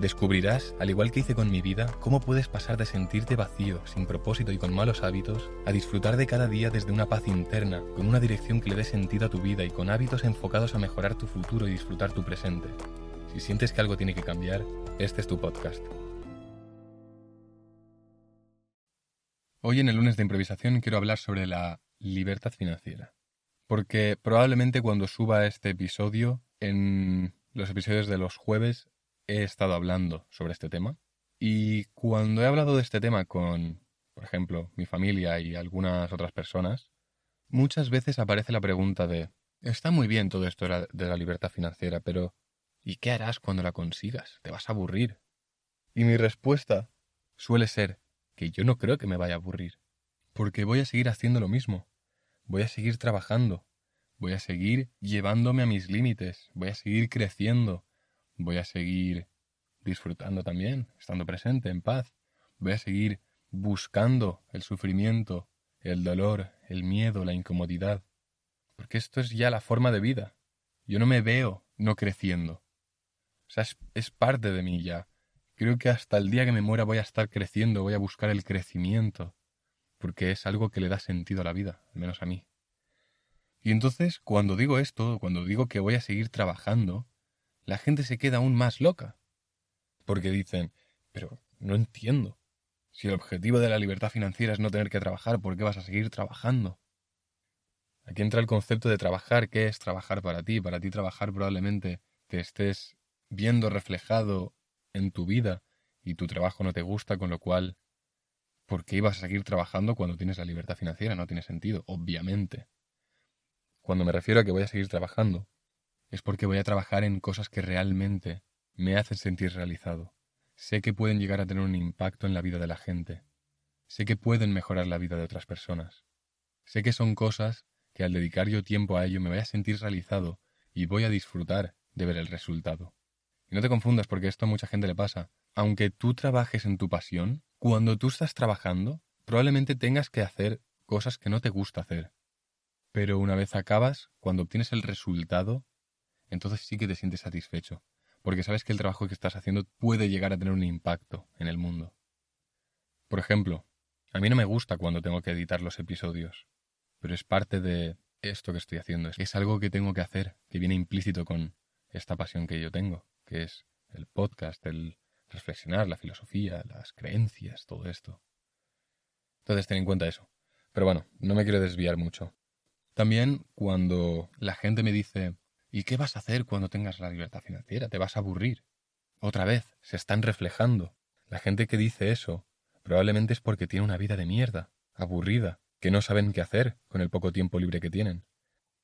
Descubrirás, al igual que hice con mi vida, cómo puedes pasar de sentirte vacío, sin propósito y con malos hábitos, a disfrutar de cada día desde una paz interna, con una dirección que le dé sentido a tu vida y con hábitos enfocados a mejorar tu futuro y disfrutar tu presente. Si sientes que algo tiene que cambiar, este es tu podcast. Hoy en el lunes de improvisación quiero hablar sobre la libertad financiera. Porque probablemente cuando suba este episodio, en los episodios de los jueves, he estado hablando sobre este tema. Y cuando he hablado de este tema con, por ejemplo, mi familia y algunas otras personas, muchas veces aparece la pregunta de, está muy bien todo esto de la libertad financiera, pero ¿y qué harás cuando la consigas? Te vas a aburrir. Y mi respuesta suele ser que yo no creo que me vaya a aburrir, porque voy a seguir haciendo lo mismo, voy a seguir trabajando, voy a seguir llevándome a mis límites, voy a seguir creciendo, voy a seguir disfrutando también, estando presente, en paz. Voy a seguir buscando el sufrimiento, el dolor, el miedo, la incomodidad. Porque esto es ya la forma de vida. Yo no me veo no creciendo. O sea, es, es parte de mí ya. Creo que hasta el día que me muera voy a estar creciendo, voy a buscar el crecimiento. Porque es algo que le da sentido a la vida, al menos a mí. Y entonces, cuando digo esto, cuando digo que voy a seguir trabajando, la gente se queda aún más loca. Porque dicen, pero no entiendo. Si el objetivo de la libertad financiera es no tener que trabajar, ¿por qué vas a seguir trabajando? Aquí entra el concepto de trabajar. ¿Qué es trabajar para ti? Para ti trabajar probablemente te estés viendo reflejado en tu vida y tu trabajo no te gusta, con lo cual, ¿por qué ibas a seguir trabajando cuando tienes la libertad financiera? No tiene sentido, obviamente. Cuando me refiero a que voy a seguir trabajando, es porque voy a trabajar en cosas que realmente me hacen sentir realizado. Sé que pueden llegar a tener un impacto en la vida de la gente. Sé que pueden mejorar la vida de otras personas. Sé que son cosas que al dedicar yo tiempo a ello me voy a sentir realizado y voy a disfrutar de ver el resultado. Y no te confundas porque esto a mucha gente le pasa. Aunque tú trabajes en tu pasión, cuando tú estás trabajando, probablemente tengas que hacer cosas que no te gusta hacer. Pero una vez acabas, cuando obtienes el resultado, entonces sí que te sientes satisfecho, porque sabes que el trabajo que estás haciendo puede llegar a tener un impacto en el mundo. Por ejemplo, a mí no me gusta cuando tengo que editar los episodios, pero es parte de esto que estoy haciendo, es algo que tengo que hacer, que viene implícito con esta pasión que yo tengo, que es el podcast, el reflexionar, la filosofía, las creencias, todo esto. Entonces ten en cuenta eso. Pero bueno, no me quiero desviar mucho. También cuando la gente me dice, ¿Y qué vas a hacer cuando tengas la libertad financiera? Te vas a aburrir. Otra vez, se están reflejando. La gente que dice eso probablemente es porque tiene una vida de mierda, aburrida, que no saben qué hacer con el poco tiempo libre que tienen.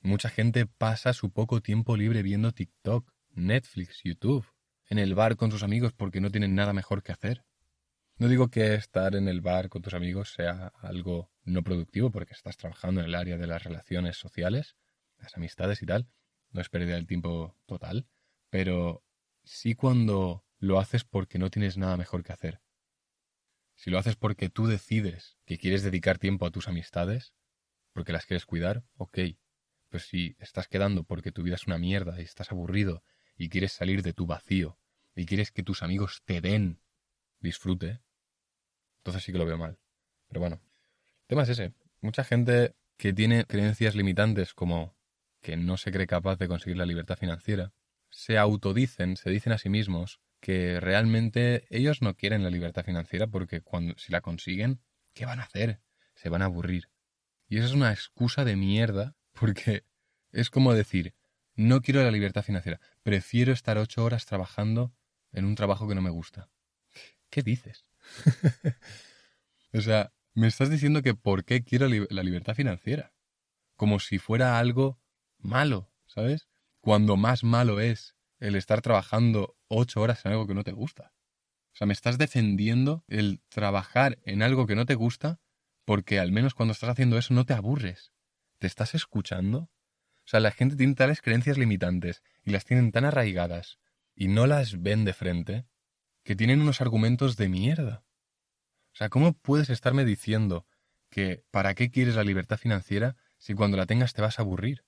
Mucha gente pasa su poco tiempo libre viendo TikTok, Netflix, YouTube, en el bar con sus amigos porque no tienen nada mejor que hacer. No digo que estar en el bar con tus amigos sea algo no productivo porque estás trabajando en el área de las relaciones sociales, las amistades y tal, no es pérdida del tiempo total, pero sí cuando lo haces porque no tienes nada mejor que hacer. Si lo haces porque tú decides que quieres dedicar tiempo a tus amistades, porque las quieres cuidar, ok. Pues si estás quedando porque tu vida es una mierda y estás aburrido y quieres salir de tu vacío y quieres que tus amigos te den disfrute, entonces sí que lo veo mal. Pero bueno, el tema es ese. Mucha gente que tiene creencias limitantes como que no se cree capaz de conseguir la libertad financiera, se autodicen, se dicen a sí mismos que realmente ellos no quieren la libertad financiera porque cuando si la consiguen, ¿qué van a hacer? Se van a aburrir. Y eso es una excusa de mierda porque es como decir, no quiero la libertad financiera, prefiero estar ocho horas trabajando en un trabajo que no me gusta. ¿Qué dices? o sea, me estás diciendo que por qué quiero la libertad financiera. Como si fuera algo malo, ¿sabes? Cuando más malo es el estar trabajando ocho horas en algo que no te gusta. O sea, me estás defendiendo el trabajar en algo que no te gusta porque al menos cuando estás haciendo eso no te aburres. ¿Te estás escuchando? O sea, la gente tiene tales creencias limitantes y las tienen tan arraigadas y no las ven de frente que tienen unos argumentos de mierda. O sea, ¿cómo puedes estarme diciendo que para qué quieres la libertad financiera si cuando la tengas te vas a aburrir?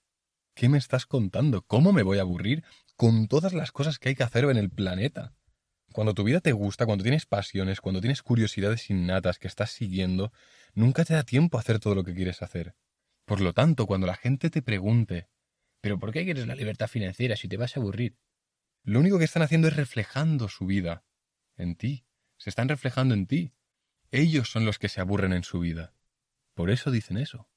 ¿Qué me estás contando? ¿Cómo me voy a aburrir con todas las cosas que hay que hacer en el planeta? Cuando tu vida te gusta, cuando tienes pasiones, cuando tienes curiosidades innatas que estás siguiendo, nunca te da tiempo a hacer todo lo que quieres hacer. Por lo tanto, cuando la gente te pregunte, ¿pero por qué quieres la libertad financiera si te vas a aburrir? Lo único que están haciendo es reflejando su vida en ti. Se están reflejando en ti. Ellos son los que se aburren en su vida. Por eso dicen eso.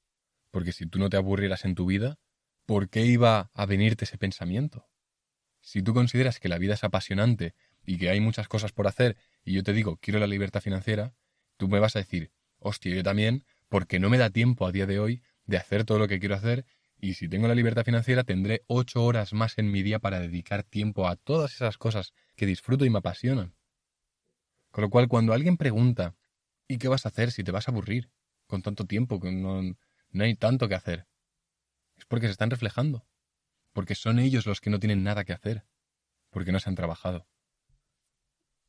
Porque si tú no te aburrieras en tu vida, ¿por qué iba a venirte ese pensamiento? Si tú consideras que la vida es apasionante y que hay muchas cosas por hacer y yo te digo, quiero la libertad financiera, tú me vas a decir, hostia, yo también, porque no me da tiempo a día de hoy de hacer todo lo que quiero hacer y si tengo la libertad financiera tendré ocho horas más en mi día para dedicar tiempo a todas esas cosas que disfruto y me apasionan. Con lo cual, cuando alguien pregunta, ¿y qué vas a hacer si te vas a aburrir con tanto tiempo que no, no hay tanto que hacer? Es porque se están reflejando, porque son ellos los que no tienen nada que hacer, porque no se han trabajado.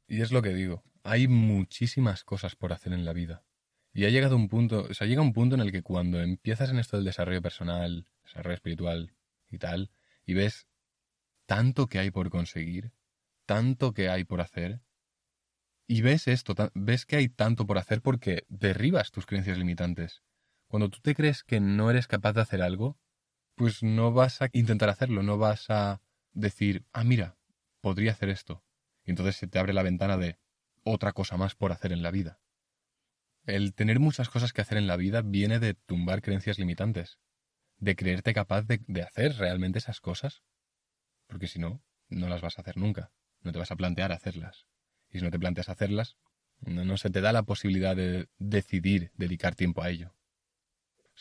Y es lo que digo, hay muchísimas cosas por hacer en la vida. Y ha llegado un punto, o sea, llega un punto en el que cuando empiezas en esto del desarrollo personal, desarrollo espiritual y tal, y ves tanto que hay por conseguir, tanto que hay por hacer, y ves esto, ves que hay tanto por hacer porque derribas tus creencias limitantes. Cuando tú te crees que no eres capaz de hacer algo, pues no vas a intentar hacerlo, no vas a decir, ah, mira, podría hacer esto. Y entonces se te abre la ventana de otra cosa más por hacer en la vida. El tener muchas cosas que hacer en la vida viene de tumbar creencias limitantes, de creerte capaz de, hacer realmente esas cosas, porque si no, no las vas a hacer nunca, no te vas a plantear hacerlas. Y si no te planteas hacerlas, no se te da la posibilidad de decidir dedicar tiempo a ello.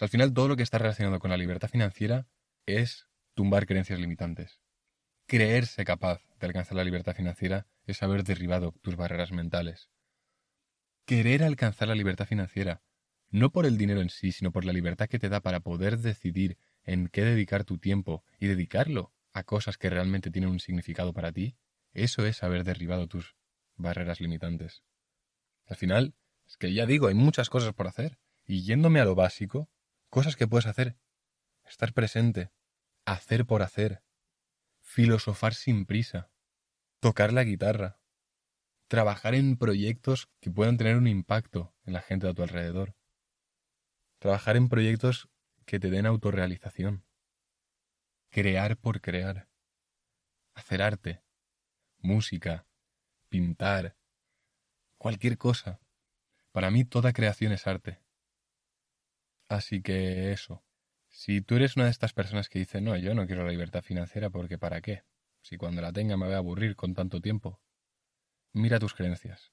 Al final todo lo que está relacionado con la libertad financiera es tumbar creencias limitantes. Creerse capaz de alcanzar la libertad financiera es haber derribado tus barreras mentales. Querer alcanzar la libertad financiera, no por el dinero en sí, sino por la libertad que te da para poder decidir en qué dedicar tu tiempo y dedicarlo a cosas que realmente tienen un significado para ti, eso es haber derribado tus barreras limitantes. Al final, es que ya digo, hay muchas cosas por hacer, y yéndome a lo básico, cosas que puedes hacer, estar presente, hacer por hacer, filosofar sin prisa, tocar la guitarra, trabajar en proyectos que puedan tener un impacto en la gente de tu alrededor, trabajar en proyectos que te den autorrealización, crear por crear, hacer arte, música, pintar, cualquier cosa. Para mí toda creación es arte. Así que eso. Si tú eres una de estas personas que dice, no, yo no quiero la libertad financiera porque ¿para qué? si cuando la tenga me voy a aburrir con tanto tiempo? Mira tus creencias,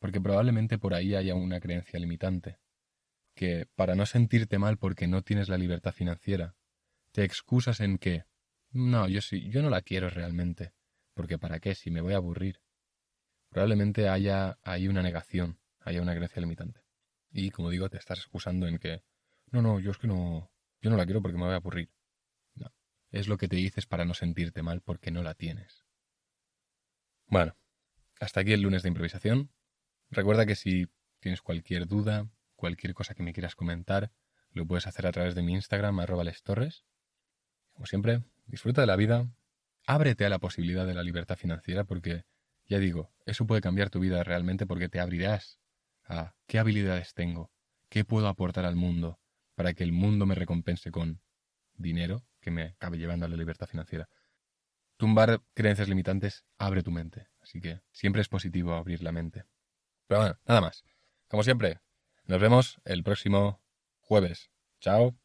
porque probablemente por ahí haya una creencia limitante, que para no sentirte mal porque no tienes la libertad financiera, te excusas en que, no, yo sí, yo no la quiero realmente, porque ¿para qué si me voy a aburrir? Probablemente haya ahí una negación, haya una creencia limitante. Y como digo, te estás excusando en que, no, no, yo es que no, yo no la quiero porque me voy a aburrir es lo que te dices para no sentirte mal porque no la tienes. Bueno, hasta aquí el lunes de improvisación. Recuerda que si tienes cualquier duda, cualquier cosa que me quieras comentar, lo puedes hacer a través de mi Instagram, arroba lestorres. Como siempre, disfruta de la vida, ábrete a la posibilidad de la libertad financiera porque, ya digo, eso puede cambiar tu vida realmente porque te abrirás a qué habilidades tengo, qué puedo aportar al mundo para que el mundo me recompense con dinero que me acabe llevando a la libertad financiera. Tumbar creencias limitantes abre tu mente, así que siempre es positivo abrir la mente. Pero bueno, nada más. Como siempre, nos vemos el próximo jueves. Chao.